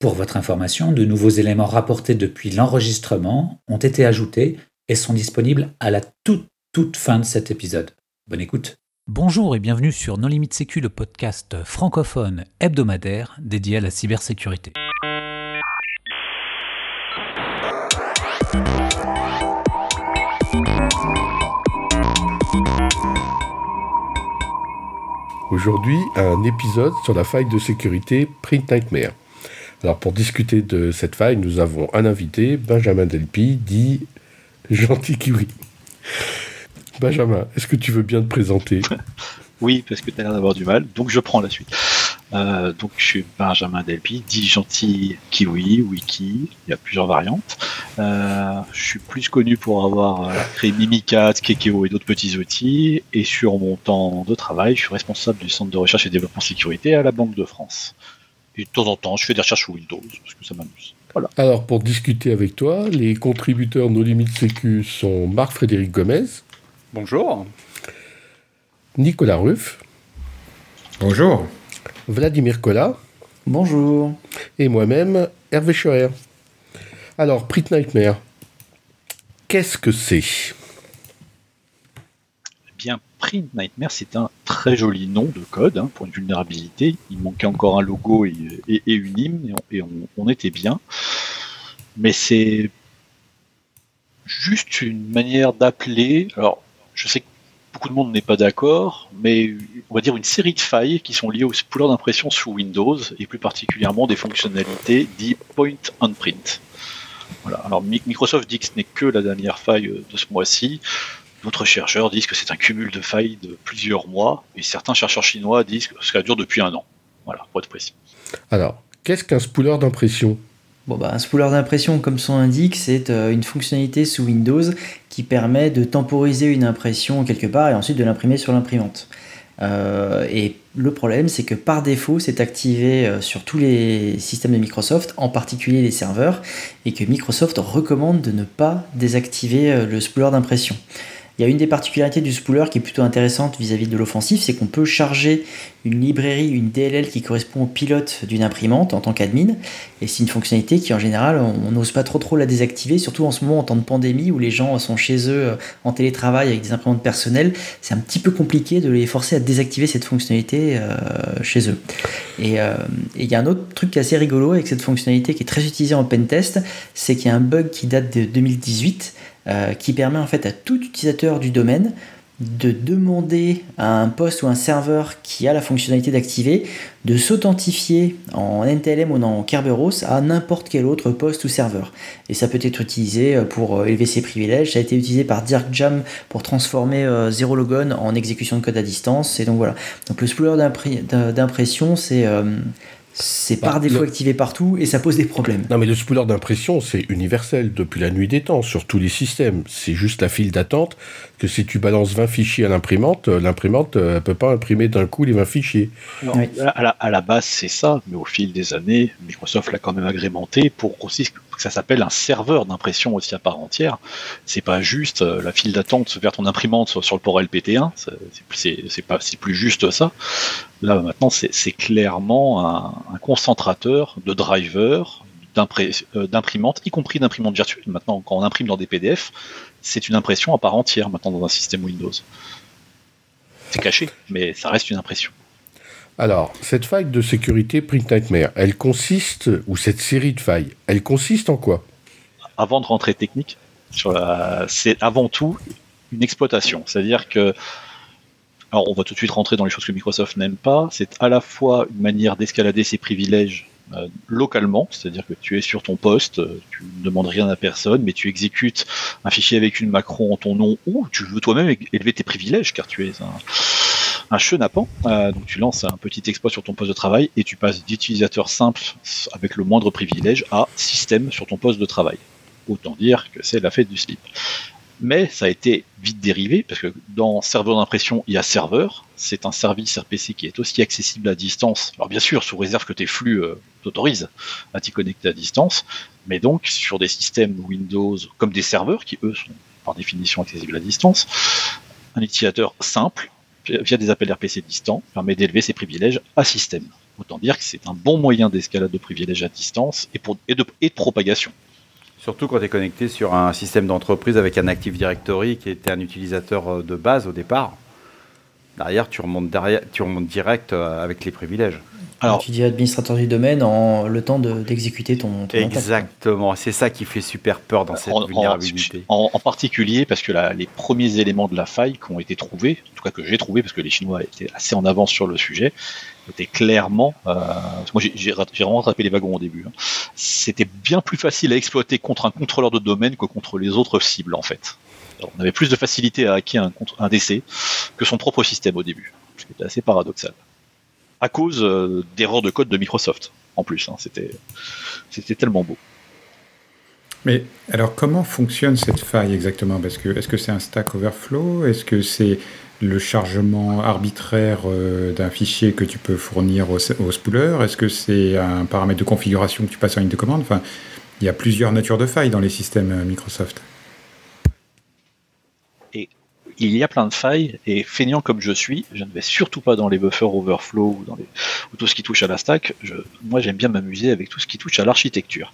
Pour votre information, de nouveaux éléments rapportés depuis l'enregistrement ont été ajoutés et sont disponibles à la toute, toute fin de cet épisode. Bonne écoute. Bonjour et bienvenue sur Non Limite Sécu, le podcast francophone hebdomadaire dédié à la cybersécurité. Aujourd'hui, un épisode sur la faille de sécurité Print Nightmare. Alors pour discuter de cette faille, nous avons un invité, Benjamin Delpi, dit Gentil Kiwi. Benjamin, est-ce que tu veux bien te présenter? Oui, parce que tu as l'air d'avoir du mal, donc je prends la suite. Euh, donc je suis Benjamin Delpi, dit Gentil Kiwi, Wiki, il y a plusieurs variantes. Euh, je suis plus connu pour avoir euh, créé Mimikat, Kekeo et d'autres petits outils. Et sur mon temps de travail, je suis responsable du centre de recherche et développement sécurité à la Banque de France. Et de temps en temps, je fais des recherches sur Windows, parce que ça m'amuse. Voilà. Alors pour discuter avec toi, les contributeurs No Limites Sécu sont Marc-Frédéric Gomez. Bonjour. Nicolas Ruff. Bonjour. Vladimir Collat. Bonjour. Et moi-même, Hervé Schoer. Alors, Print Nightmare, qu'est-ce que c'est? Eh bien, Print Nightmare, c'est un très joli nom de code hein, pour une vulnérabilité. Il manquait encore un logo et, une hymne, et, on, était bien. Mais c'est juste une manière d'appeler. Alors, je sais que beaucoup de monde n'est pas d'accord, mais on va dire une série de failles qui sont liées au spooler d'impression sous Windows, et plus particulièrement des fonctionnalités dit point on print. Alors Microsoft dit que ce n'est que la dernière faille de ce mois-ci. D'autres chercheurs disent que c'est un cumul de failles de plusieurs mois, et certains chercheurs chinois disent que ça dure depuis un an. Voilà, pour être précis. Alors, qu'est-ce qu'un spooler d'impression? Bon bah, un spooler d'impression, comme son indique, c'est euh, une fonctionnalité sous Windows qui permet de temporiser une impression quelque part et ensuite de l'imprimer sur l'imprimante. Euh, et le problème, c'est que par défaut, c'est activé euh, sur tous les systèmes de Microsoft, en particulier les serveurs, et que Microsoft recommande de ne pas désactiver le spooler d'impression. Il y a une des particularités du spooler qui est plutôt intéressante vis-à-vis de l'offensif, c'est qu'on peut charger une librairie, une DLL qui correspond au pilote d'une imprimante en tant qu'admin. Et c'est une fonctionnalité qui en général, on n'ose pas trop trop la désactiver, surtout en ce moment en temps de pandémie où les gens sont chez eux euh, en télétravail avec des imprimantes personnelles. C'est un petit peu compliqué de les forcer à désactiver cette fonctionnalité euh, chez eux. Euh, et il y a un autre truc assez rigolo avec cette fonctionnalité qui est très utilisée en pentest, c'est qu'il y a un bug qui date de 2018 euh, qui permet en fait à tout utilisateur du domaine de demander à un poste ou un serveur qui a la fonctionnalité d'activer de s'authentifier en NTLM ou en Kerberos à n'importe quel autre poste ou serveur. Et ça peut être utilisé euh, pour euh, élever ses privilèges. Ça a été utilisé par DirkJam pour transformer Zero Logon en exécution de code à distance. Et donc voilà. Donc le spooler d'impression, c'est c'est par bah, défaut activé partout et ça pose des problèmes. Non, mais le spooler d'impression, c'est universel depuis la nuit des temps, sur tous les systèmes. C'est juste la file d'attente que si tu balances 20 fichiers à l'imprimante, euh, l'imprimante ne euh, peut pas imprimer d'un coup les 20 fichiers. à, la, base, c'est ça, mais au fil des années, Microsoft l'a quand même agrémenté pour aussi ça s'appelle un serveur d'impression aussi à part entière. C'est pas juste euh, la file d'attente vers ton imprimante sur, le port LPT1, c'est pas c'est plus juste ça. Là maintenant, c'est clairement un, concentrateur de drivers, euh, d'imprimantes, y compris d'imprimantes virtuelles. Maintenant, quand on imprime dans des PDF, c'est une impression à part entière maintenant dans un système Windows. C'est caché, mais ça reste une impression. Alors, cette faille de sécurité Print Nightmare, elle consiste, ou cette série de failles, elle consiste en quoi? Avant de rentrer technique, c'est avant tout une exploitation. C'est-à-dire que alors on va tout de suite rentrer dans les choses que Microsoft n'aime pas. C'est à la fois une manière d'escalader ses privilèges euh, localement, c'est-à-dire que tu es sur ton poste, euh, tu ne demandes rien à personne, mais tu exécutes un fichier avec une macro en ton nom ou tu veux toi-même élever tes privilèges car tu es un, un chenapan. Euh, donc tu lances un petit exploit sur ton poste de travail et tu passes d'utilisateur simple avec le moindre privilège à système sur ton poste de travail. Autant dire que c'est la fête du slip mais ça a été vite dérivé, parce que dans serveur d'impression, il y a serveur, c'est un service RPC qui est aussi accessible à distance, alors bien sûr, sous réserve que tes flux euh, t'autorisent à t'y connecter à distance, mais donc sur des systèmes Windows comme des serveurs, qui eux sont par définition accessibles à distance, un utilisateur simple, via des appels RPC distants, permet d'élever ses privilèges à système. Autant dire que c'est un bon moyen d'escalade de privilèges à distance et, de propagation. Surtout quand tu es connecté sur un système d'entreprise avec un Active Directory qui était un utilisateur euh, de base au départ. Derrière, tu remontes, derrière, tu remontes direct euh, avec les privilèges. Alors, tu dis administrateur du domaine en le temps d'exécuter ton, ton, Exactement, c'est ça qui fait super peur dans cette vulnérabilité. En, particulier parce que les premiers éléments de la faille qui ont été trouvés, en tout cas que j'ai trouvé parce que les Chinois étaient assez en avance sur le sujet, étaient clairement. Euh, moi j'ai vraiment rattrapé les wagons au début. Hein. C'était bien plus facile à exploiter contre un contrôleur de domaine que contre les autres cibles en fait. on avait plus de facilité à hacker un, un DC que son propre système au début, ce qui était assez paradoxal à cause euh, d'erreurs de code de Microsoft. En plus, hein, c'était tellement beau. Mais alors, comment fonctionne cette faille exactement? Est-ce que c'est un Stack Overflow? Est-ce que c'est le chargement arbitraire euh, d'un fichier que tu peux fournir au, au spooler? Est-ce que c'est un paramètre de configuration que tu passes en ligne de commande? Enfin, il y a plusieurs natures de failles dans les systèmes euh, Microsoft il y a plein de failles, et feignant comme je suis, je ne vais surtout pas dans les buffers overflow ou tout ce qui touche à la stack. moi, j'aime bien m'amuser avec tout ce qui touche à l'architecture.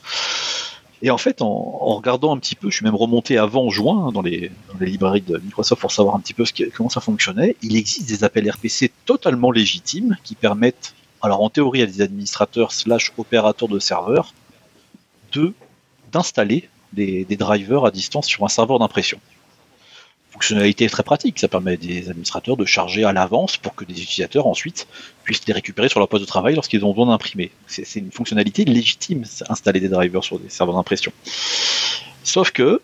Et en fait, en, regardant un petit peu, je suis même remonté avant juin hein, dans, les, librairies de Microsoft pour savoir un petit peu comment ça fonctionnait. Il existe des appels RPC totalement légitimes qui permettent, alors en théorie à des administrateurs slash opérateurs de serveurs, d'installer des drivers à distance sur un serveur d'impression fonctionnalité très pratique. Ça permet des administrateurs de charger à l'avance pour que des utilisateurs ensuite puissent les récupérer sur leur poste de travail lorsqu'ils ont besoin d'imprimer. C'est une fonctionnalité légitime, installer des drivers sur des serveurs d'impression. Sauf que,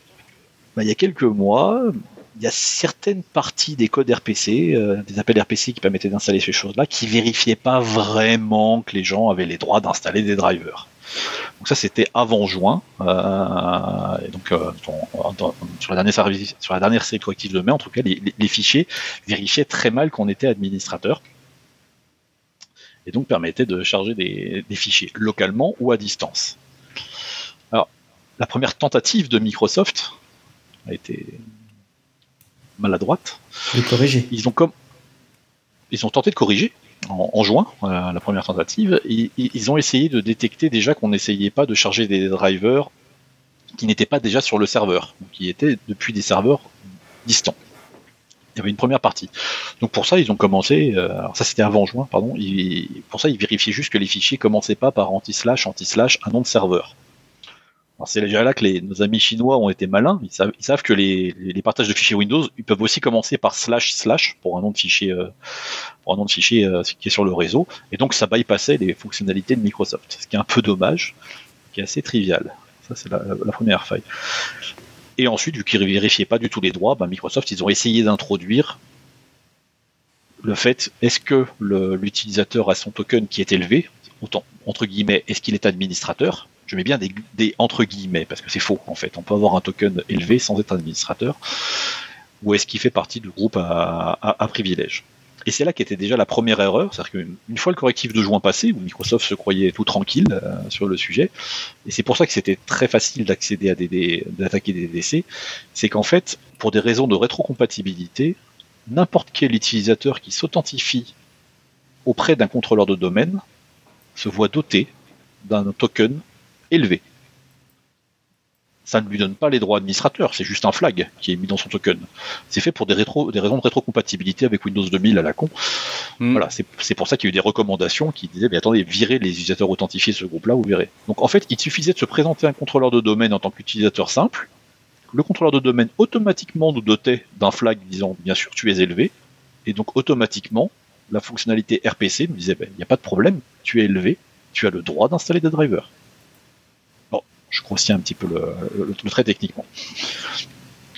bah, il y a quelques mois, il y a certaines parties des codes RPC, euh, des appels RPC qui permettaient d'installer ces choses-là, qui vérifiaient pas vraiment que les gens avaient les droits d'installer des drivers. Donc ça c'était avant juin. Euh, et donc euh, sur, la dernière, sur la dernière série corrective de mai, en tout cas, les, fichiers vérifiaient très mal qu'on était administrateur. Et donc permettaient de charger des, fichiers localement ou à distance. Alors, la première tentative de Microsoft a été maladroite. Ils ont comme ils ont tenté de corriger en, juin, euh, la première tentative, ils, ont essayé de détecter déjà qu'on n'essayait pas de charger des drivers qui n'étaient pas déjà sur le serveur, qui étaient depuis des serveurs distants. Il y avait une première partie. Donc pour ça, ils ont commencé, euh, alors ça c'était avant juin, pardon, pour ça ils vérifiaient juste que les fichiers commençaient pas par anti-slash, anti-slash, un nom de serveur c'est déjà là que nos amis chinois ont été malins. Ils savent, que les, partages de fichiers Windows, ils peuvent aussi commencer par slash slash pour un nom de fichier, euh, pour un nom de fichier euh, qui est sur le réseau. Et donc ça bypassait les fonctionnalités de Microsoft, ce qui est un peu dommage, qui est assez trivial. Ça c'est la, première faille. Et ensuite, vu qu'ils ne vérifiaient pas du tout les droits, ben Microsoft, ils ont essayé d'introduire le fait, est-ce que l'utilisateur a son token qui est élevé, autant entre guillemets, est-ce qu'il est administrateur je mets bien des, entre guillemets, parce que c'est faux en fait. On peut avoir un token élevé sans être administrateur, ou est-ce qu'il fait partie du groupe à, à, privilège? Et c'est là qu'était déjà la première erreur, c'est-à-dire qu'une fois le correctif de juin passé, où Microsoft se croyait tout tranquille euh, sur le sujet, et c'est pour ça que c'était très facile d'accéder à des, d'attaquer des DC, c'est qu'en fait, pour des raisons de rétrocompatibilité, n'importe quel utilisateur qui s'authentifie auprès d'un contrôleur de domaine se voit doté d'un token élevé. Ça ne lui donne pas les droits administrateurs, c'est juste un flag qui est mis dans son token. C'est fait pour des, rétro, des raisons de rétrocompatibilité avec Windows 2000 à la con. Hmm. Voilà, c'est pour ça qu'il y a eu des recommandations qui disaient mais attendez, virez les utilisateurs authentifiés de ce groupe-là, vous verrez. Donc en fait, il suffisait de se présenter un contrôleur de domaine en tant qu'utilisateur simple. Le contrôleur de domaine automatiquement nous dotait d'un flag disant bien sûr tu es élevé, et donc automatiquement la fonctionnalité RPC nous disait ben, il n'y a pas de problème, tu es élevé, tu as le droit d'installer des drivers je grossis un petit peu le, trait techniquement.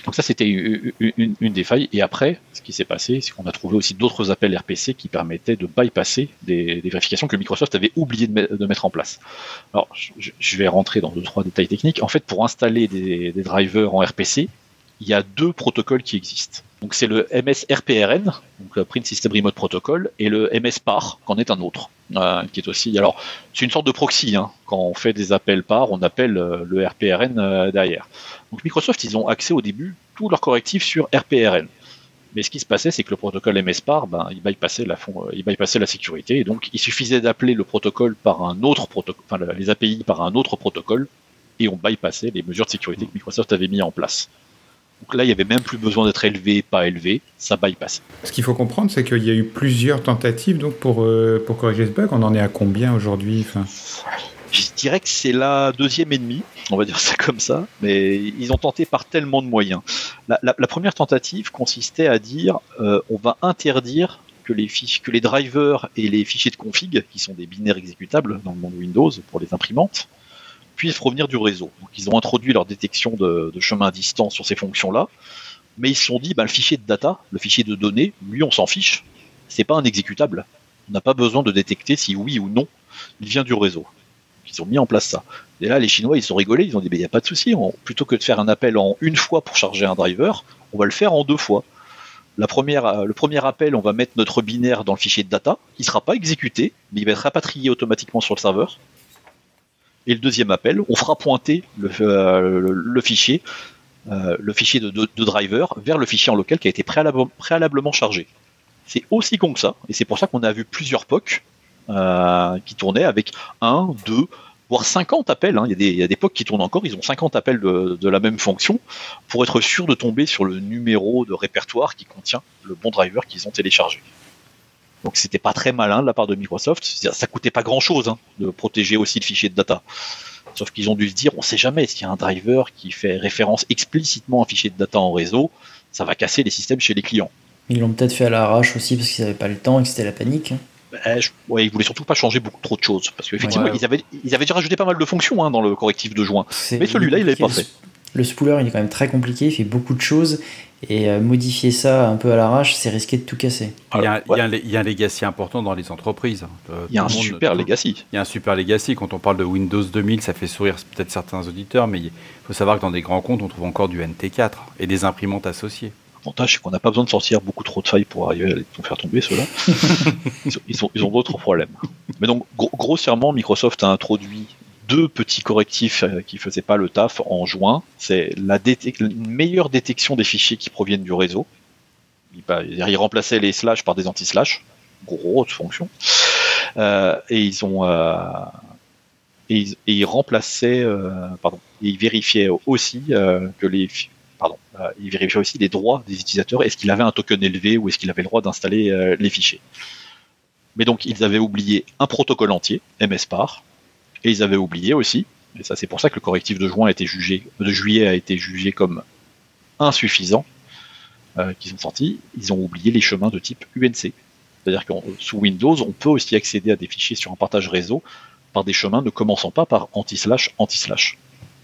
Donc ça, c'était une, des failles. Et après, ce qui s'est passé, c'est qu'on a trouvé aussi d'autres appels RPC qui permettaient de bypasser des, vérifications que Microsoft avait oublié de, mettre en place. Alors, je, vais rentrer dans deux trois détails techniques. En fait, pour installer des, des drivers en RPC, il y a deux protocoles qui existent. C'est le MSRPRN, le Print System Remote Protocol, et le MSPAR, qu'en est un autre, euh, qui est aussi. Alors c'est une sorte de proxy. Hein. Quand on fait des appels PAR, on appelle euh, le RPRN euh, derrière. Microsoft, ils ont accès au début tous leurs correctifs sur RPRN. Mais ce qui se passait, c'est que le protocole MSPAR, ben, il bypassait la, sécurité, donc il suffisait d'appeler le protocole par un autre protocole, les API par un autre protocole, et on bypassait les mesures de sécurité que Microsoft avait mis en place. Donc là, il n'y avait même plus besoin d'être élevé, pas élevé, ça bypasse. Ce qu'il faut comprendre, c'est qu'il y a eu plusieurs tentatives donc pour, euh, pour corriger ce bug. On en est à combien aujourd'hui enfin... Je dirais que c'est la deuxième ennemie, on va dire ça comme ça, mais ils ont tenté par tellement de moyens. La, première tentative consistait à dire euh, on va interdire que les, fiches, que les drivers et les fichiers de config, qui sont des binaires exécutables dans le monde Windows pour les imprimantes, puissent revenir du réseau. Donc ils ont introduit leur détection de, chemin distant sur ces fonctions-là, mais ils se sont dit, bah, le fichier de data, le fichier de données, lui on s'en fiche, c'est pas un exécutable. On n'a pas besoin de détecter si oui ou non il vient du réseau. Ils ont mis en place ça. Et là, les Chinois, ils ont rigolé, ils ont dit, il n'y a pas de souci, plutôt que de faire un appel en une fois pour charger un driver, on va le faire en deux fois. La première, le premier appel, on va mettre notre binaire dans le fichier de data, il ne sera pas exécuté, mais il va être rapatrié automatiquement sur le serveur. Et le deuxième appel, on fera pointer le, euh, fichier, euh, le fichier de, driver vers le fichier en local qui a été préalablement chargé. C'est aussi con que ça, et c'est pour ça qu'on a vu plusieurs POC euh, qui tournaient avec 1, 2, voire 50 appels. Hein. Il, y a des, POC qui tournent encore, ils ont 50 appels de, la même fonction pour être sûr de tomber sur le numéro de répertoire qui contient le bon driver qu'ils ont téléchargé. Donc c'était pas très malin de la part de Microsoft. Ça coûtait pas grand chose hein, de protéger aussi le fichier de data. Sauf qu'ils ont dû se dire, on sait jamais, s'il y a un driver qui fait référence explicitement à un fichier de data en réseau, ça va casser les systèmes chez les clients. Ils l'ont peut-être fait à l'arrache aussi parce qu'ils n'avaient pas le temps et que c'était la panique. Ben, je, ouais, ils voulaient surtout pas changer beaucoup trop de choses parce qu'effectivement ils, avaient, ils avaient déjà rajouté pas mal de fonctions hein, dans le correctif de juin. Mais celui-là il l'avait pas fait. Le spooler il est quand même très compliqué, il fait beaucoup de choses et euh, modifier ça un peu à l'arrache, c'est risqué de tout casser. Il y, a, un, legacy important dans les entreprises. Euh, il y a un super legacy. Il y a un super legacy. Quand on parle de Windows 2000, ça fait sourire peut-être certains auditeurs, mais il faut savoir que dans des grands comptes, on trouve encore du NT4 et des imprimantes associées. L'avantage, c'est qu'on n'a pas besoin de sortir beaucoup trop de failles pour arriver à les faire tomber, ceux-là. ils, ont, d'autres problèmes. Mais donc, grossièrement, Microsoft a introduit deux petits correctifs euh, qui faisaient pas le taf en juin. C'est la une meilleure détection des fichiers qui proviennent du réseau. Ils, remplaçaient les slash par des anti-slash, grosse fonction. Euh, et ils ont euh, et, remplaçaient, pardon, ils vérifiaient aussi que les pardon, ils vérifiaient aussi les droits des utilisateurs. Est-ce qu'il avait un token élevé ou est-ce qu'il avait le droit d'installer les fichiers? Mais donc ils avaient oublié un protocole entier, MSPAR, et ils avaient oublié aussi, et ça c'est pour ça que le correctif de juin a été jugé, de juillet a été jugé comme insuffisant, euh, qu'ils ont sorti, ils ont oublié les chemins de type UNC. C'est-à-dire que sous Windows, on peut aussi accéder à des fichiers sur un partage réseau par des chemins ne commençant pas par anti-slash, anti-slash,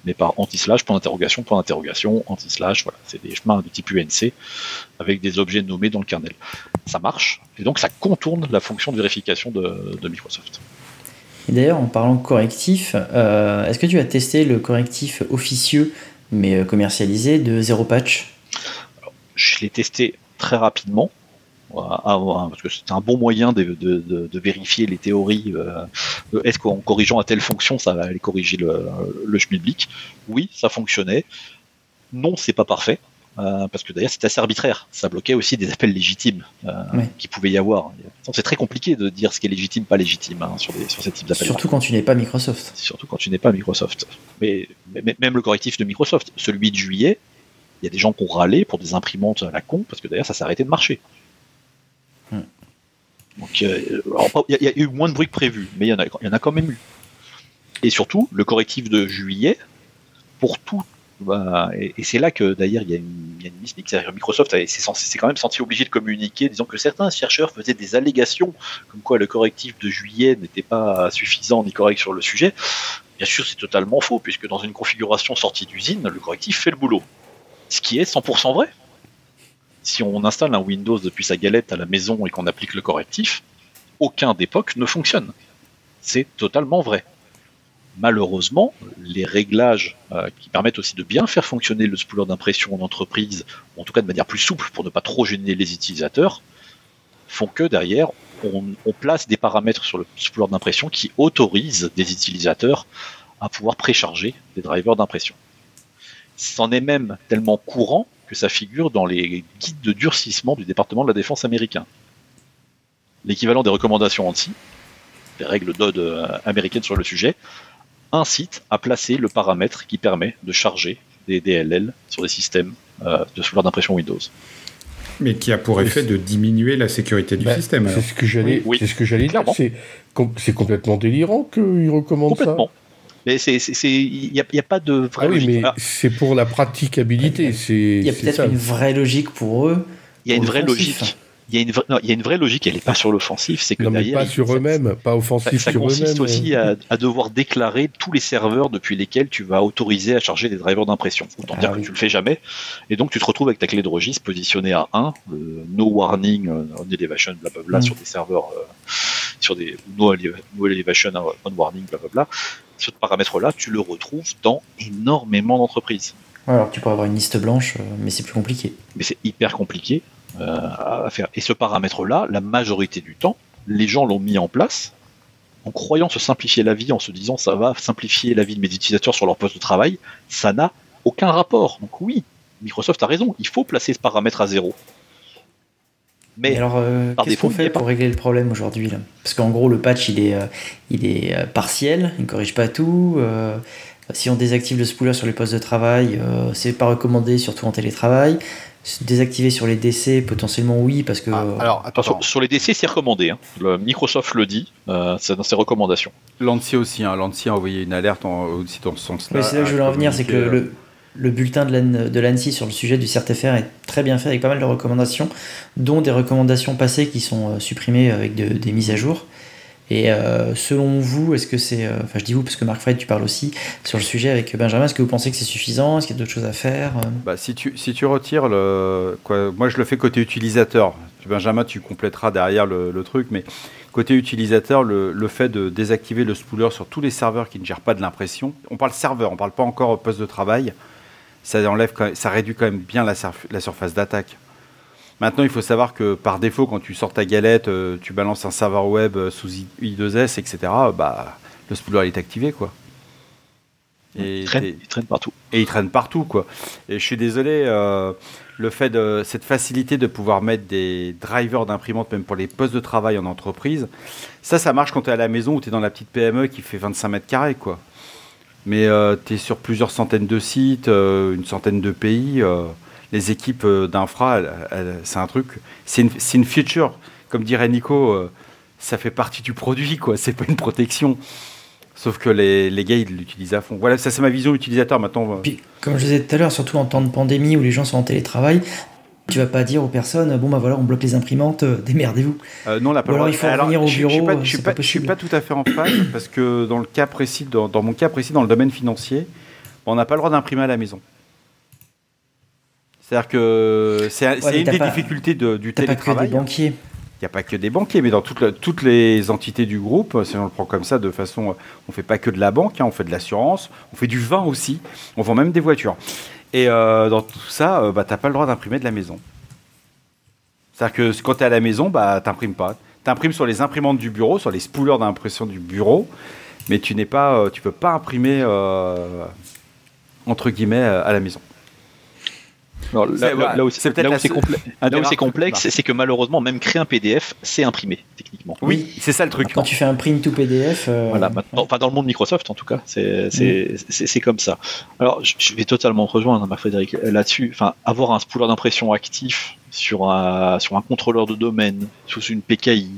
mais par anti-slash, point d'interrogation, point d'interrogation, anti-slash, voilà, c'est des chemins de type UNC avec des objets nommés dans le kernel. Ça marche, et donc ça contourne la fonction de vérification de Microsoft. Et d'ailleurs, en parlant correctif, euh, est-ce que tu as testé le correctif officieux mais euh, commercialisé de Zero Patch? Je l'ai testé très rapidement. parce que c'est un bon moyen de, vérifier les théories. Euh, est-ce qu'en corrigeant à telle fonction, ça va aller corriger le, le schmilblick? Oui, ça fonctionnait. Non, c'est pas parfait. Euh, parce que d'ailleurs c'était assez arbitraire. Ça bloquait aussi des appels légitimes euh, qui pouvaient y avoir. C'est très compliqué de dire ce qui est légitime, pas légitime hein, sur, des, sur ces types d'appels. Surtout quand tu n'es pas Microsoft. Surtout quand tu n'es pas Microsoft. Mais, même le correctif de Microsoft, celui de juillet, il y a des gens qui ont râlé pour des imprimantes à la con, parce que d'ailleurs ça s'est arrêté de marcher. Hmm. Donc euh, il y, a eu moins de bruit que prévu, mais il y, en a, il y en a quand même eu. Et surtout, le correctif de juillet, pour tout et, c'est là que d'ailleurs il y a une, il Microsoft s'est quand même senti obligé de communiquer, disant que certains chercheurs faisaient des allégations comme quoi le correctif de juillet n'était pas suffisant ni correct sur le sujet. Bien sûr, c'est totalement faux, puisque dans une configuration sortie d'usine, le correctif fait le boulot. Ce qui est 100% vrai. Si on installe un Windows depuis sa galette à la maison et qu'on applique le correctif, aucun d'époque ne fonctionne. C'est totalement vrai malheureusement, les réglages euh, qui permettent aussi de bien faire fonctionner le spooler d'impression en entreprise, ou en tout cas de manière plus souple pour ne pas trop gêner les utilisateurs, font que derrière, on, place des paramètres sur le spooler d'impression qui autorisent des utilisateurs à pouvoir précharger des drivers d'impression. C'en est même tellement courant que ça figure dans les guides de durcissement du département de la défense américain. L'équivalent des recommandations ANSI, les règles d'ode euh, américaines sur le sujet, incite à placer le paramètre qui permet de charger des DLL sur des systèmes euh, de sauvegarde d'impression Windows. Mais qui a pour effet de diminuer la sécurité du Bah, système. C'est ce que j'allais Oui, c'est ce que j'allais dire. C'est com- c'est complètement délirant qu'ils recommandent ça. Complètement. Mais c'est, c'est, c'est- il n'y a, pas de vraie Ah oui, logique. mais Ah, c'est pour la praticabilité. Il y a peut-être ça. une vraie logique pour eux. il y a une vraie logique. Il y a une vraie, non, il y a une vraie logique. Elle n'est pas sur l'offensif. C'est que Non, mais derrière, pas sur ça- eux-mêmes, pas Ça, offensif ça sur consiste eux-mêmes. aussi à, à devoir déclarer tous les serveurs depuis lesquels tu vas autoriser à charger des drivers d'impression. Autant Ah dire oui. que tu le fais jamais. Et donc tu te retrouves avec ta clé de registre positionnée à 1, le no warning, euh, on elevation, blablabla, Mm. sur des serveurs, euh, sur des no, ele- no elevation, euh, on warning, blablabla. Ce paramètre-là, tu le retrouves dans énormément d'entreprises. Ouais, alors tu pourrais avoir une liste blanche, euh, mais c'est plus compliqué. Mais c'est hyper compliqué euh, à faire. Et ce paramètre-là, la majorité du temps, les gens l'ont mis en place en croyant se simplifier la vie, en se disant ça va simplifier la vie de mes utilisateurs sur leur poste de travail. Ça n'a aucun rapport. Donc oui, Microsoft a raison, il faut placer ce paramètre à zéro. Mais Mais alors, euh, qu'est-ce qu'on fait pour régler le problème aujourd'hui là? Parce qu'en gros, le patch, il est, euh, il est euh, partiel, il ne corrige pas tout. euh, si on désactive le spooler sur les postes de travail, euh, c'est pas recommandé, surtout en télétravail. Désactiver sur les DC, potentiellement oui, parce que. Ah, euh, alors, attends, sur, sur les DC, c'est recommandé. hein. Le- Microsoft le dit, euh, c'est dans ses recommandations. L'ANSI aussi, hein. l'ANSI a envoyé une alerte en- aussi dans ce sens-là. mais c'est là que je voulais en venir, c'est que le, le- le bulletin de l'AN- de l'ANSI sur le sujet du CERTFR est très bien fait, avec pas mal de recommandations, dont des recommandations passées qui sont euh, supprimées avec de- des mises à jour. Et euh, selon vous, est-ce que c'est. euh, Enfin, je dis vous parce que Marc Fred, tu parles aussi sur le sujet avec Benjamin. Est-ce que vous pensez que c'est suffisant? Est-ce qu'il y a d'autres choses à faire? Euh, Bah, si, tu, si tu retires moi, je le fais côté utilisateur. Benjamin, tu compléteras derrière le, truc, mais côté utilisateur, le, fait de désactiver le spooler sur tous les serveurs qui ne gèrent pas de l'impression, on parle serveur, on parle pas encore au poste de travail, ça, enlève ça réduit quand même bien la surface d'attaque. Maintenant, il faut savoir que par défaut, quand tu sors ta galette, euh, tu balances un serveur web euh, sous I- I2S, etc., bah, le spooler il est activé, quoi. Et Il traîne, il traîne partout. et ils traînent partout quoi. Et je suis désolé, euh, le fait de cette facilité de pouvoir mettre des drivers d'imprimante même pour les postes de travail en entreprise, ça ça marche quand tu es à la maison ou tu es dans la petite PME qui fait 25 mètres carrés quoi. Mais tu es sur plusieurs centaines de sites, euh, une centaine de pays, euh, les équipes euh, d'infra, c'est un truc, c'est une, une feature, comme dirait Nico, euh, ça fait partie du produit quoi, c'est pas une protection. Sauf que les, les gars, ils l'utilisent à fond. Voilà, ça c'est ma vision utilisateur. Maintenant, euh, Puis, comme je disais tout à l'heure, surtout en temps de pandémie où les gens sont en télétravail, tu vas pas dire aux personnes bon bah voilà, on bloque les imprimantes, euh, démerdez-vous. Euh, non, pas Ou le alors il faut revenir au je- je suis bureau, pas- Je suis pas, pas je suis pas tout à fait en phase parce que dans le cas précis, dans, dans mon cas précis, dans le domaine financier, on n'a pas le droit d'imprimer à la maison. C'est-à-dire que c'est une des pas- difficultés de- du T'as pas que des télétravail. banquiers. Il n'y a pas que des banquiers, mais dans toute la- toutes les entités du groupe, si on le prend comme ça, de façon, on fait pas que de la banque, hein, on fait de l'assurance, on fait du vin aussi, on vend même des voitures. Et euh, dans tout ça, euh, bah, t'as pas le droit d'imprimer de la maison. C'est-à-dire que quand tu es à la maison, bah, t'imprimes pas. Tu imprimes sur les imprimantes du bureau, sur les spoolers d'impression du bureau, mais tu n'es pas, euh, tu peux pas imprimer euh, entre guillemets euh, à la maison. Alors, là, C'est- là- là où c'est rares- complexe, c'est que malheureusement, même créer un PDF, c'est imprimé, techniquement. Oui, c'est ça le truc. Quand tu fais un print to PDF, euh, Voilà, maintenant, enfin dans le monde Microsoft en tout cas, c'est c'est- c'est c'est comme ça. Alors je, je vais totalement te rejoindre, Marc Frédéric, euh, là-dessus. Enfin, avoir un spooler d'impression actif sur un sur un contrôleur de domaine, sous une PKI,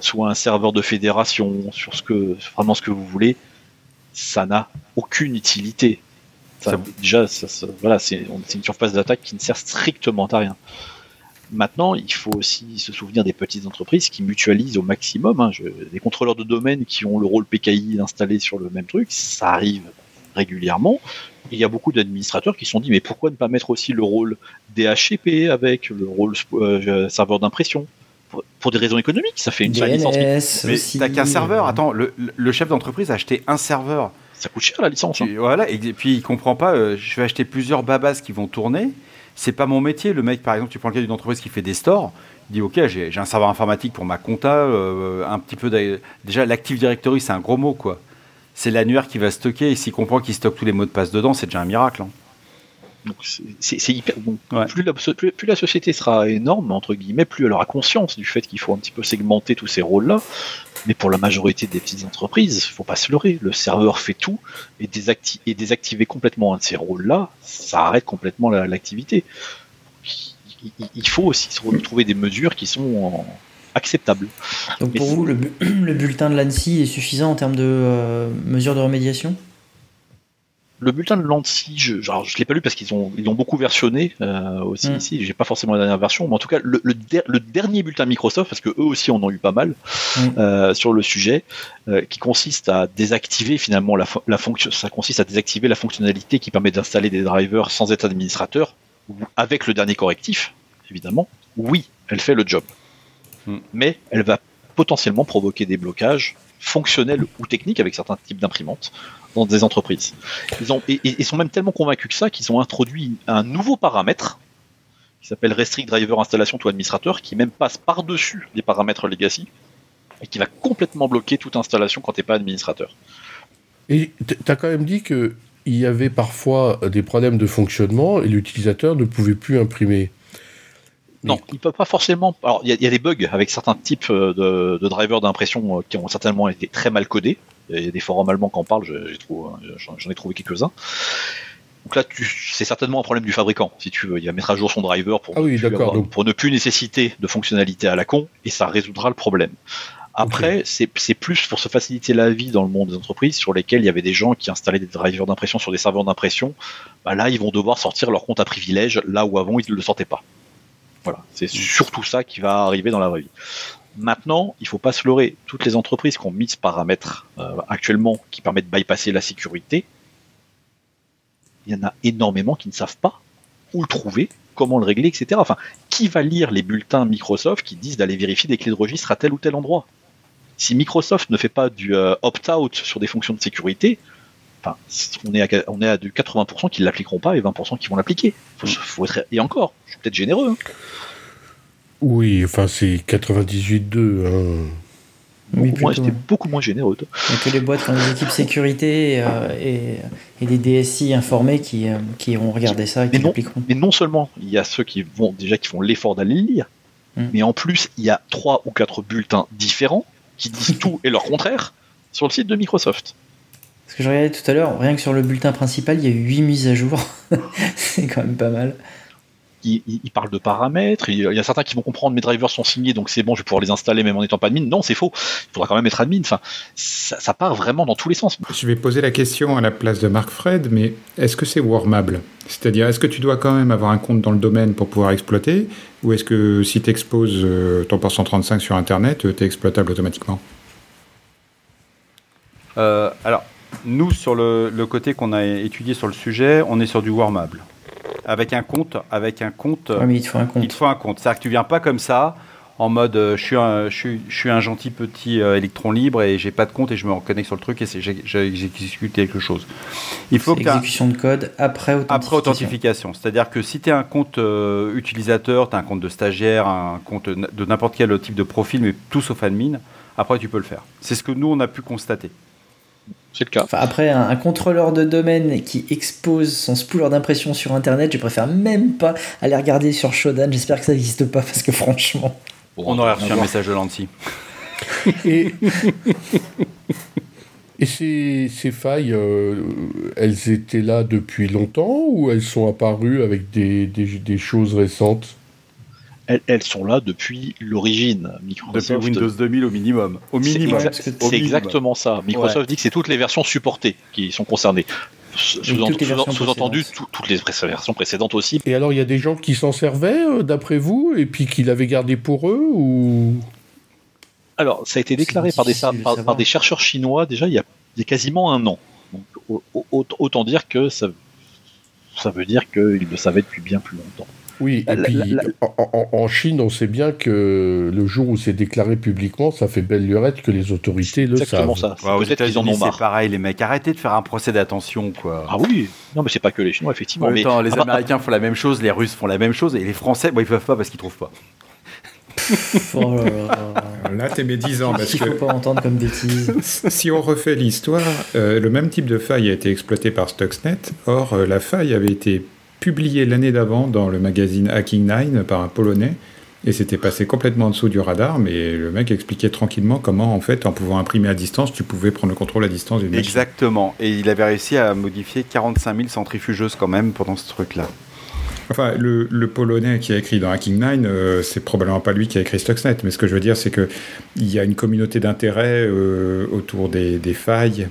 sous un serveur de fédération, sur ce que vraiment ce que vous voulez, ça n'a aucune utilité. Ça, déjà, ça, ça- voilà, c'est une surface d'attaque qui ne sert strictement à rien. Maintenant, il faut aussi se souvenir des petites entreprises qui mutualisent au maximum. hein. Je- des contrôleurs de domaine qui ont le rôle PKI installé sur le même truc, ça arrive régulièrement. Il y a beaucoup d'administrateurs qui se sont dit mais pourquoi ne pas mettre aussi le rôle DHCP avec le rôle euh, serveur d'impression? Pour, pour des raisons économiques, ça fait une seule licence. DNS Mais t'as qu'un serveur. euh, Attends, le, le chef d'entreprise a acheté un serveur. Ça coûte cher la licence. hein. Voilà, et puis il comprend pas. euh, je vais acheter plusieurs babas qui vont tourner. C'est pas mon métier. Le mec, par exemple, tu prends le cas d'une entreprise qui fait des stores. Il dit ok, j'ai un serveur informatique pour ma compta, euh, un petit peu. Déjà, l'Active Directory, c'est un gros mot quoi. C'est l'annuaire qui va stocker. Et s'il comprend qu'il stocke tous les mots de passe dedans, c'est déjà un miracle. hein. Donc c'est hyper bon. Plus, la, plus, la, société sera énorme entre guillemets, plus elle aura conscience du fait qu'il faut un petit peu segmenter tous ces rôles-là. Mais pour la majorité des petites entreprises, faut pas se leurrer. Le serveur fait tout et, et désactiver complètement un de ces rôles-là, ça arrête complètement l'activité. il faut aussi trouver des mesures qui sont acceptables. Donc pour vous, le, bulletin de l'ANSI est suffisant en termes de euh, mesures de remédiation? Le bulletin de l'ANSI, je ne l'ai pas lu parce qu'ils ont, ils ont beaucoup versionné euh, aussi mm. ici. J'ai pas forcément la dernière version, mais en tout cas, le, le, dernier bulletin Microsoft, parce que eux aussi en ont eu pas mal mm. euh, sur le sujet, euh, qui consiste à désactiver finalement la, la fonction, ça consiste à désactiver la fonctionnalité qui permet d'installer des drivers sans être administrateur, avec le dernier correctif, évidemment. Oui, elle fait le job, mm. mais elle va potentiellement provoquer des blocages fonctionnels ou techniques avec certains types d'imprimantes dans des entreprises. Ils, ont, sont même tellement convaincus que ça qu'ils ont introduit un nouveau paramètre qui s'appelle Restrict Driver Installation to Administrateur, qui même passe par-dessus les paramètres legacy et qui va complètement bloquer toute installation quand tu n'es pas administrateur. Et tu as quand même dit qu'il y avait parfois des problèmes de fonctionnement et l'utilisateur ne pouvait plus imprimer. Non, il peut pas forcément. Alors, il y, a des bugs avec certains types de, de drivers d'impression euh, qui ont certainement été très mal codés. Il y a des forums allemands qui en parlent, j'en ai trouvé quelques-uns. Donc là, c'est certainement un problème du fabricant, si tu veux. Il va mettre à jour son driver pour, ah ne, pour ne plus nécessiter de fonctionnalités à la con, et ça résoudra le problème. Après, c'est plus pour se faciliter la vie dans le monde des entreprises sur lesquelles il y avait des gens qui installaient des drivers d'impression sur des serveurs d'impression. Bah là, ils vont devoir sortir leur compte à privilège là où avant ils ne le sortaient pas. Voilà, c'est surtout ça qui va arriver dans la vraie vie. Maintenant, il ne faut pas se leurrer. Toutes les entreprises qui ont mis ce paramètre euh, actuellement qui permet de bypasser la sécurité, il y en a énormément qui ne savent pas où le trouver, comment le régler, etc. Enfin, qui va lire les bulletins Microsoft qui disent d'aller vérifier des clés de registre à tel ou tel endroit? Si Microsoft ne fait pas du euh, opt-out sur des fonctions de sécurité, enfin, on est à, on est à du 80% qui ne l'appliqueront pas et 20% qui vont l'appliquer. et encore, je suis peut-être généreux. Hein. Oui, enfin c'est 98-2. Hein. Oui, j'étais beaucoup moins généreux. Il y a que les boîtes qui ont des équipes sécurité euh, et, et, des DSI informés qui, euh, qui ont regardé ça et qui l'appliqueront. Mais non seulement il y a ceux qui vont déjà qui font l'effort d'aller le lire, hmm. mais en plus il y a trois ou quatre bulletins différents qui disent tout et leur contraire sur le site de Microsoft. Parce que je regardais tout à l'heure, rien que sur le bulletin principal, il y a eu 8 mises à jour. C'est quand même pas mal il, parle de paramètres, il, y a certains qui vont comprendre mes drivers sont signés, donc c'est bon, je vais pouvoir les installer même en étant pas admin. Non, c'est faux. Il faudra quand même être admin. Enfin, ça, part vraiment dans tous les sens. Je vais poser la question à la place de Marc Fred, mais est-ce que c'est wormable? C'est-à-dire, est-ce que tu dois quand même avoir un compte dans le domaine pour pouvoir exploiter, ou est-ce que si tu exposes euh, ton port 135 sur Internet, tu es exploitable automatiquement? Euh, Alors, nous, sur le, le côté qu'on a étudié sur le sujet, on est sur du wormable avec un compte, avec un compte. il te faut un compte. Il faut un compte. C'est-à-dire que tu viens pas comme ça en mode euh, je, suis un, je, suis, un gentil petit euh, électron libre et j'ai pas de compte et je me reconnecte sur le truc et j'exécute quelque chose. Il faut que exécution de code après authentification. Après authentification. C'est-à-dire que si tu as un compte euh, utilisateur, tu as un compte de stagiaire, un compte de n'importe quel type de profil, mais tout sauf admin, après tu peux le faire. C'est ce que nous on a pu constater c'est le cas. après, un, contrôleur de domaine qui expose son spooler d'impression sur Internet, je préfère même pas aller regarder sur Shodan. J'espère que ça n'existe pas parce que franchement. on aurait reçu un message de l'anti. Et, Et ces, ces failles, euh, elles étaient là depuis longtemps ou elles sont apparues avec des, des, des choses récentes? Elles, sont là depuis l'origine. Microsoft... Depuis Windows 2000 au minimum. Au minimum. C'est exactement ça. Microsoft dit que c'est toutes les versions supportées qui sont concernées. Sous-entendu, toutes les versions précédentes aussi. Et alors, il y a des gens qui s'en servaient, euh, d'après vous, et puis qui l'avaient gardé pour eux ou... Alors, ça a été déclaré par des, par, des, chercheurs chinois déjà il y a, quasiment un an. autant dire que ça, ça veut dire qu'ils le savaient depuis bien plus longtemps. Oui, et puis En, Chine, on sait bien que le jour où c'est déclaré publiquement, ça fait belle lurette que les autorités le Exactement savent. ça. aux États-Unis, c'est pareil, les mecs, arrêtez de faire un procès d'attention, quoi. Ah oui, non, mais c'est pas que les Chinois, effectivement. mais... les Américains font la même chose, les Russes font la même chose, et les Français, bon, ils peuvent pas parce qu'ils trouvent pas. oh là, t'es médisant parce que. faut pas entendre comme si on refait l'histoire, euh, le même type de faille a été exploité par Stuxnet. Or, euh, la faille avait été publié l'année d'avant dans le magazine Hacking Nine par un Polonais. Et c'était passé complètement en dessous du radar, mais le mec expliquait tranquillement comment, en fait, en pouvant imprimer à distance, tu pouvais prendre le contrôle à distance d'une machine. Exactement. Et il avait réussi à modifier 45 000 centrifugeuses quand même pendant ce truc-là. Enfin, le, Polonais qui a écrit dans Hacking Nine, euh, c'est probablement pas lui qui a écrit Stuxnet, mais ce que je veux dire, c'est qu'il y a une communauté d'intérêt euh, autour des, failles.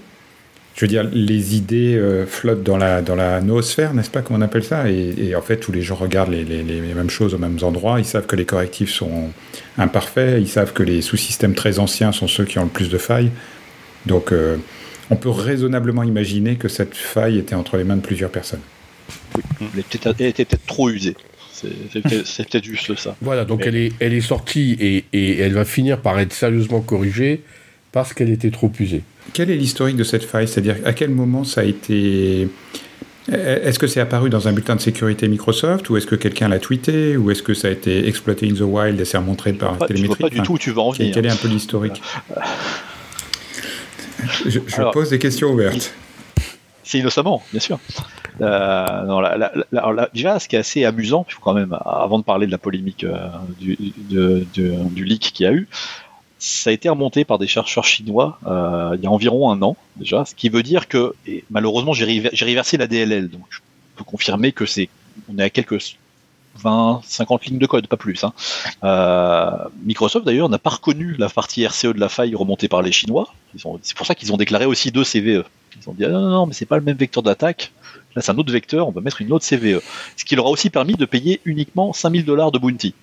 Je veux dire, les idées euh, flottent dans la, dans la noosphère, n'est-ce pas, comme on appelle ça et, en fait, tous les gens regardent les, les, mêmes choses aux mêmes endroits. Ils savent que les correctifs sont imparfaits. Ils savent que les sous-systèmes très anciens sont ceux qui ont le plus de failles. Donc, on peut raisonnablement imaginer que cette faille était entre les mains de plusieurs personnes. Elle était peut-être trop usée. C'est peut-être juste ça. Voilà, donc elle, est, elle est sortie et, et, elle va finir par être sérieusement corrigée parce qu'elle était trop usée. Quel est l'historique de cette faille? C'est-à-dire à quel moment ça a été... Est-ce que c'est apparu dans un bulletin de sécurité Microsoft ou est-ce que quelqu'un l'a tweeté ou est-ce que ça a été exploité in the wild et s'est remontré par télémétrie Je pas du tout où tu vas en venir. Quel est un peu l'historique? Je, pose des questions ouvertes. C'est innocemment, bien sûr. Euh, déjà, ce qui est assez amusant, il faut quand même, avant de parler de la polémique euh, du, du, leak qu'il y a eu, ça a été remonté par des chercheurs chinois euh, il y a environ un an déjà, ce qui veut dire que, malheureusement, j'ai reversé la DLL, donc je peux confirmer que c'est, on est à quelques 20, 50 lignes de code, pas plus. Hein. Microsoft d'ailleurs n'a pas reconnu la partie RCE de la faille remontée par les Chinois. C'est pour ça qu'ils ont déclaré aussi deux CVE. Ils ont dit ah non, non, non mais c'est pas le même vecteur d'attaque. Là, c'est un autre vecteur, on va mettre une autre CVE. Ce qui leur a aussi permis de payer uniquement 5000 dollars de bounty.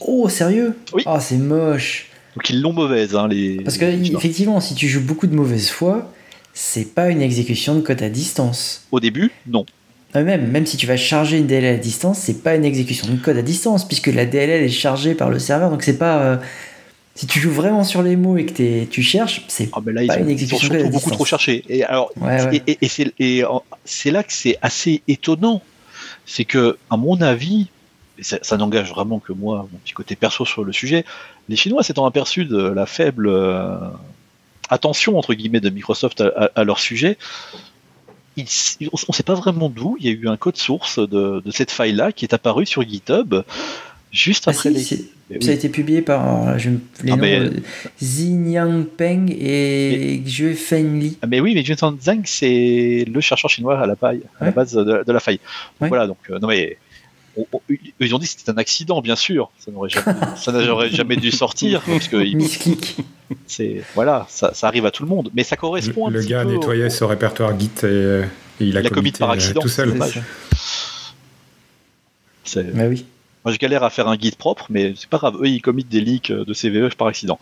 Oh, sérieux? Oui. Ah, c'est moche. Donc ils l'ont mauvaise, hein, les. Parce que, effectivement, si tu joues beaucoup de mauvaise foi, c'est pas une exécution de code à distance. Au début, non. Même, même si tu vas charger une DLL à distance, c'est pas une exécution de code à distance, puisque la DLL est chargée par le serveur, donc c'est pas. Euh, si tu joues vraiment sur les mots et que tu cherches, c'est ah ben là, pas une exécution. Ils ont surtout beaucoup trop cherché. Et alors, et, c'est là que c'est assez étonnant, c'est que, à mon avis, ça, ça n'engage vraiment que moi, mon petit côté perso sur le sujet, les Chinois s'étant aperçus de la faible euh, attention entre guillemets de Microsoft à, leur sujet, on ne sait pas vraiment d'où. Il y a eu un code source de, de cette faille-là qui est apparu sur GitHub juste ah, après les... Ça a été publié par je, les ah, noms, euh, Peng et Xue Fengli. Ah, mais oui, mais Junsan Zhang, c'est le chercheur chinois à la, paille, à la base de, la faille. Voilà, donc, euh, non mais. Ils ont dit que c'était un accident, bien sûr. Ça n'aurait jamais, jamais dû sortir. Parce que c'est voilà, ça, ça, arrive à tout le le Mais ça correspond. Le, le gars a nettoyé son répertoire Git et, il a, commis par accident. Tout seul. C'est bah oui. Moi, je galère à faire un guide propre, mais c'est pas grave. Eux, ils commettent des leaks de CVE par accident.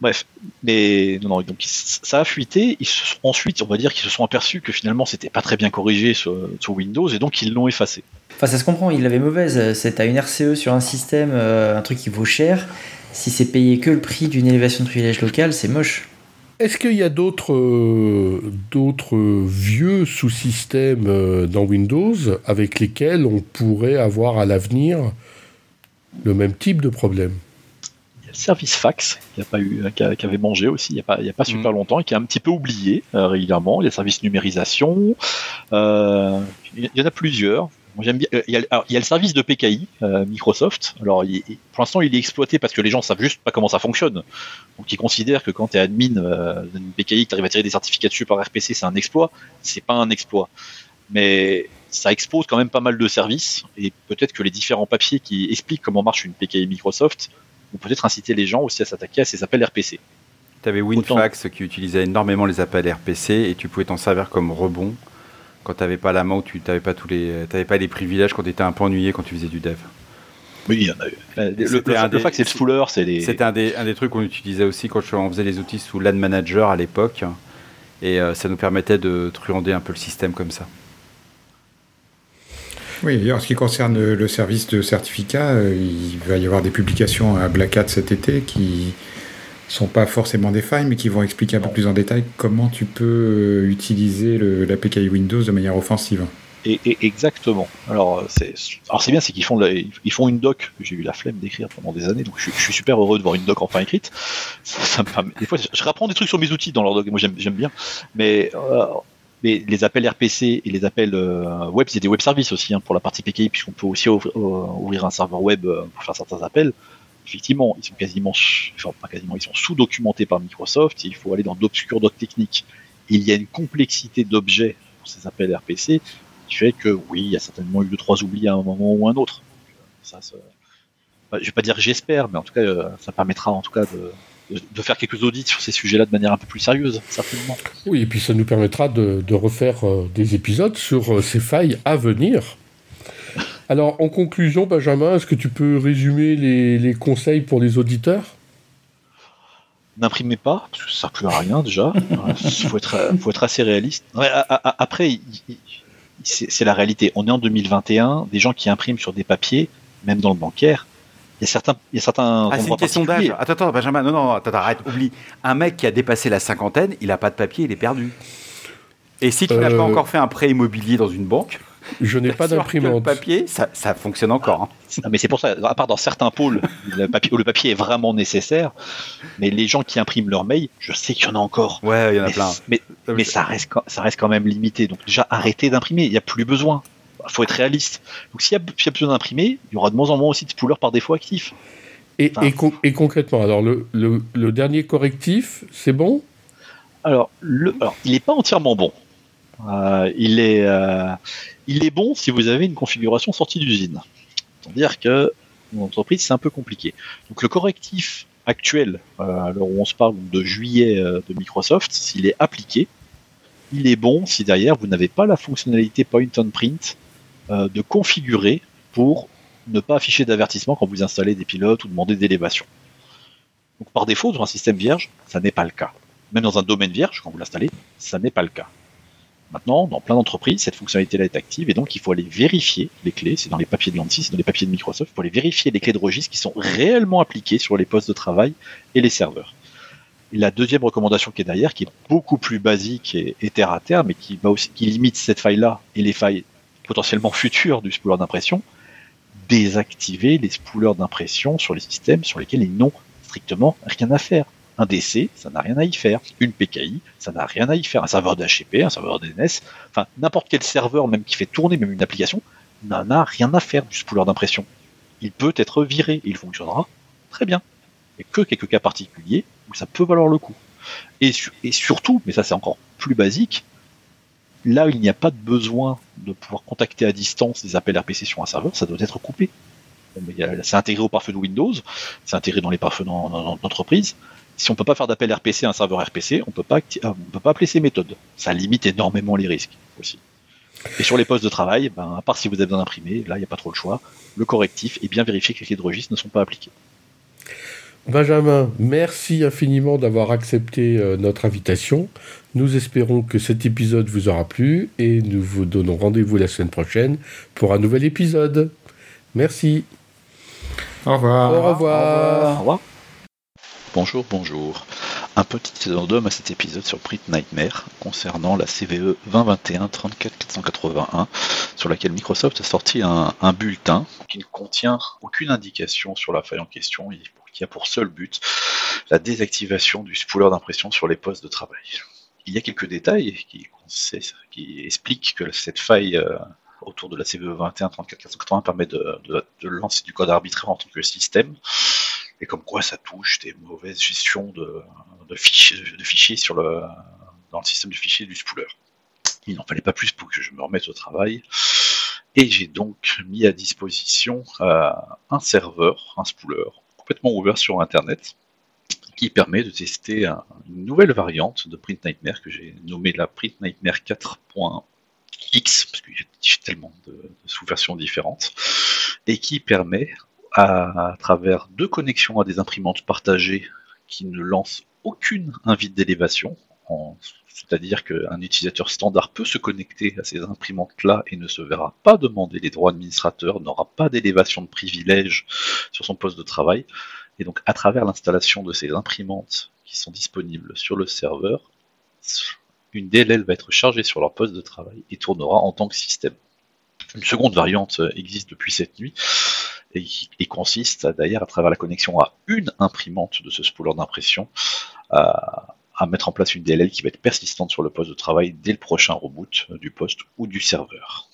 Bref, mais non, non, donc ça a fuité. Ils ensuite, on va dire qu'ils se sont aperçus que finalement, c'était pas très bien corrigé sur, Windows, et donc ils l'ont effacé. Enfin, ça se comprend. Ils l'avaient mauvaise. C'est à une RCE sur un système, euh, un truc qui vaut cher. Si c'est payé que le prix d'une élévation de privilège local, c'est moche. Est-ce qu'il y a d'autres euh, d'autres vieux sous-systèmes euh, dans Windows avec lesquels on pourrait avoir à l'avenir le même type de problème. Il y a le service fax qui, a pas eu, qui, avait mangé aussi il n'y a pas, il y a pas super mm. longtemps et qui est un petit peu oublié euh, régulièrement. Il y a le service numérisation. Euh, il y en a plusieurs. J'aime bien. Euh, il, y a, il y, a, le service de PKI Microsoft. Alors, pour l'instant, il est exploité parce que les gens savent juste pas comment ça fonctionne. Donc, ils considèrent que quand tu es admin d'une PKI, que tu arrives à tirer des certificats dessus par RPC, c'est un exploit. C'est pas un exploit. Mais ça expose quand même pas mal de services et peut-être que les différents papiers qui expliquent comment marche une PKI Microsoft vont peut-être inciter les gens aussi à s'attaquer à ces appels RPC. Tu avais WinFax qui utilisait énormément les appels RPC et tu pouvais t'en servir comme rebond quand tu n'avais pas la main ou tu n'avais pas tous les pas les privilèges quand tu étais un peu ennuyé quand tu faisais du dev. Oui, il y en a eu. Euh, le, fax et le spooler, c'est les... C'était un des, un des trucs qu'on utilisait aussi quand on faisait les outils sous LAN Manager à l'époque. Et euh, ça nous permettait de truander un peu le système comme ça. Oui, en ce qui concerne le service de certificat, euh, il va y avoir des publications à Black Hat cet été qui sont pas forcément des failles, mais qui vont expliquer un peu plus en détail comment tu peux euh, utiliser l'APK Windows de manière offensive. Et, exactement. Alors c'est alors c'est bien, c'est qu'ils font ils font une doc j'ai eu la flemme d'écrire pendant des années, donc je, suis super heureux de voir une doc enfin écrite. Ça, des fois, je, rapprends des trucs sur mes outils dans leur doc, moi j'aime bien, mais euh, les, les, appels RPC et les appels euh, web, c'est des web services aussi hein, pour la partie PKI, puisqu'on peut aussi ouvrir, un serveur web euh, pour faire certains appels. Effectivement, ils sont quasiment, enfin, pas quasiment, ils sont sous-documentés par Microsoft. Il faut aller dans d'obscurs docs techniques. Il y a une complexité d'objets pour ces appels RPC qui fait que oui, il y a certainement eu deux trois oublis à un moment ou un autre. Ça, ça... Bah, je vais pas dire j'espère, mais en tout cas, euh, ça permettra en tout cas de, de, faire quelques audits sur ces sujets-là de manière un peu plus sérieuse, certainement. Oui, et puis ça nous permettra de, refaire euh, des épisodes sur euh, ces failles à venir. Alors, en conclusion, Benjamin, est-ce que tu peux résumer les, conseils pour les auditeurs? N'imprimez pas, parce que ça ne sert plus à rien déjà. Il faut être, faut être assez réaliste. après, c'est la réalité. On est en 2021, des gens qui impriment sur des papiers, même dans le bancaire, il y a certains, il y a certains. Ah, c'est une question d'âge. Attends, attends, Benjamin, non, non, attends, arrête, oublie. Un mec qui a dépassé la cinquantaine, il n'a pas de papier, il est perdu. Et si tu n'as pas euh, encore fait un prêt immobilier dans une banque, je n'ai pas d'imprimante. Le papier, ça, ça fonctionne encore. Hein. mais c'est pour ça, à part dans certains pôles le papier, où le papier est vraiment nécessaire, mais les gens qui impriment leur mail, je sais qu'il y en a encore. Ouais, il y en a plein. Mais, mais ça, reste, ça reste quand même limité. Donc déjà, arrêtez d'imprimer, il n'y a plus besoin il faut être réaliste. Donc s'il y, a besoin d'imprimer, il y aura de moins en moins aussi de spoolers par défaut actifs. Et, et, concrètement, alors le, le, dernier correctif, c'est bon? Alors, le, alors, il n'est pas entièrement bon. Euh, il, est, euh, il est bon si vous avez une configuration sortie d'usine. C'est-à-dire que mon entreprise, c'est un peu compliqué. Donc le correctif actuel, euh, alors où on se parle de juillet de Microsoft, s'il est appliqué, il est bon si derrière vous n'avez pas la fonctionnalité point on print euh, de configurer pour ne pas afficher d'avertissement quand vous installez des pilotes ou demander d'élévation. Donc par défaut, dans un système vierge, ça n'est pas le cas. Même dans un domaine vierge, quand vous l'installez, ça n'est pas le cas. Maintenant, dans plein d'entreprises, cette fonctionnalité-là est active et donc il faut aller vérifier les clés. C'est dans les papiers de l'ANSI, c'est dans les papiers de Microsoft. Il faut aller vérifier les clés de registre qui sont réellement appliquées sur les postes de travail et les serveurs. la deuxième recommandation qui est derrière, qui est beaucoup plus basique et, terre à terre, mais qui limite cette faille-là et les failles potentiellement futur du spooler d'impression, désactiver les spoolers d'impression sur les systèmes sur lesquels ils n'ont strictement rien à faire. Un DC, ça n'a rien à y faire. Une PKI, ça n'a rien à y faire. Un serveur d'HCP, un serveur DNS, enfin n'importe quel serveur même qui fait tourner même une application, n'en a rien à faire du spooler d'impression. Il peut être viré et il fonctionnera très bien. Il que quelques cas particuliers où ça peut valoir le coup. Et surtout, mais ça c'est encore plus basique, là où il n'y a pas de besoin de pouvoir contacter à distance des appels RPC sur un serveur, ça doit être coupé. C'est intégré au pare-feu de Windows, c'est intégré dans les pare-feux d'entreprise. Si on ne peut pas faire d'appel RPC à un serveur RPC, on euh, ne peut pas appeler ces méthodes. Ça limite énormément les risques aussi. Et sur les postes de travail, ben, à part si vous avez besoin d'imprimer, là il n'y a pas trop le choix. Le correctif est bien vérifier que les clés de registre ne sont pas appliquées. Benjamin, merci infiniment d'avoir accepté euh, notre invitation. Nous espérons que cet épisode vous aura plu et nous vous donnons rendez-vous la semaine prochaine pour un nouvel épisode. Merci. Au revoir. Au revoir. Au revoir. Bonjour, bonjour. Un petit addendum à cet épisode sur Print Nightmare concernant la CVE 2021-34481 sur laquelle Microsoft a sorti un, un, bulletin qui ne contient aucune indication sur la faille en question et qui a pour seul but la désactivation du spooler d'impression sur les postes de travail. Il y a quelques détails qui, expliquent que cette faille euh, autour de la CVE 21 34 permet de, lancer du code arbitraire en tant que système, et comme quoi ça touche des mauvaises gestions de, fichiers, sur le, dans le système de fichiers du spooler. Il n'en fallait pas plus pour que je me remette au travail, et j'ai donc mis à disposition euh, un serveur, un spooler, complètement ouvert sur Internet, qui permet de tester une nouvelle variante de Print Nightmare que j'ai nommée la Print Nightmare 4.x, parce y a tellement de, sous-versions différentes, et qui permet, à, travers deux connexions à des imprimantes partagées qui ne lancent aucune invite d'élévation, c'est-à-dire qu'un utilisateur standard peut se connecter à ces imprimantes-là et ne se verra pas demander les droits administrateurs, n'aura pas d'élévation de privilèges sur son poste de travail, et donc, à travers l'installation de ces imprimantes qui sont disponibles sur le serveur, une DLL va être chargée sur leur poste de travail et tournera en tant que système. Une seconde variante existe depuis cette nuit et consiste d'ailleurs à travers la connexion à une imprimante de ce spooler d'impression à mettre en place une DLL qui va être persistante sur le poste de travail dès le prochain reboot du poste ou du serveur.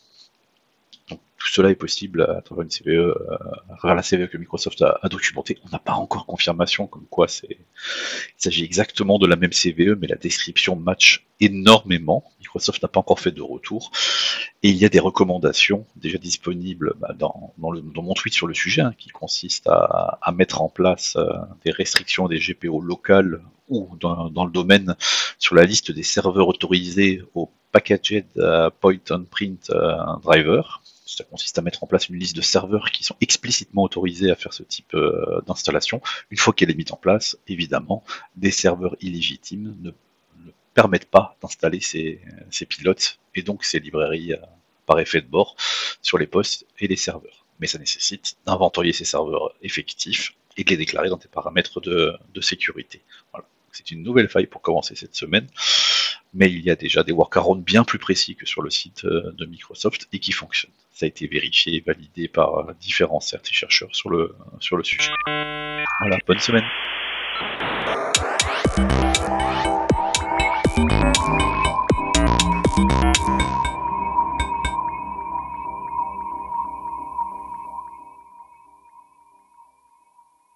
tout cela est possible à travers une CVE, euh, à travers la CVE que Microsoft a, a documentée. On n'a pas encore confirmation comme quoi c'est, il s'agit exactement de la même CVE, mais la description match énormément. Microsoft n'a pas encore fait de retour. Et il y a des recommandations déjà disponibles bah, dans, mon tweet sur le sujet, hein, qui consiste à, mettre en place euh, des restrictions des GPO locales ou dans, le domaine sur la liste des serveurs autorisés au Packaged euh, Point on Print euh, Driver. Ça consiste à mettre en place une liste de serveurs qui sont explicitement autorisés à faire ce type d'installation. Une fois qu'elle est mise en place, évidemment, des serveurs illégitimes ne permettent pas d'installer ces, pilotes et donc ces librairies euh, par effet de bord sur les postes et les serveurs. Mais ça nécessite d'inventorier ces serveurs effectifs et de les déclarer dans des paramètres de, sécurité. C'est une nouvelle faille pour commencer cette semaine, mais il y a déjà des workarounds bien plus précis que sur le site euh, de Microsoft et qui fonctionnent. Ça a été vérifié et validé par différents certes chercheurs sur le, sur le sujet. Voilà, bonne semaine.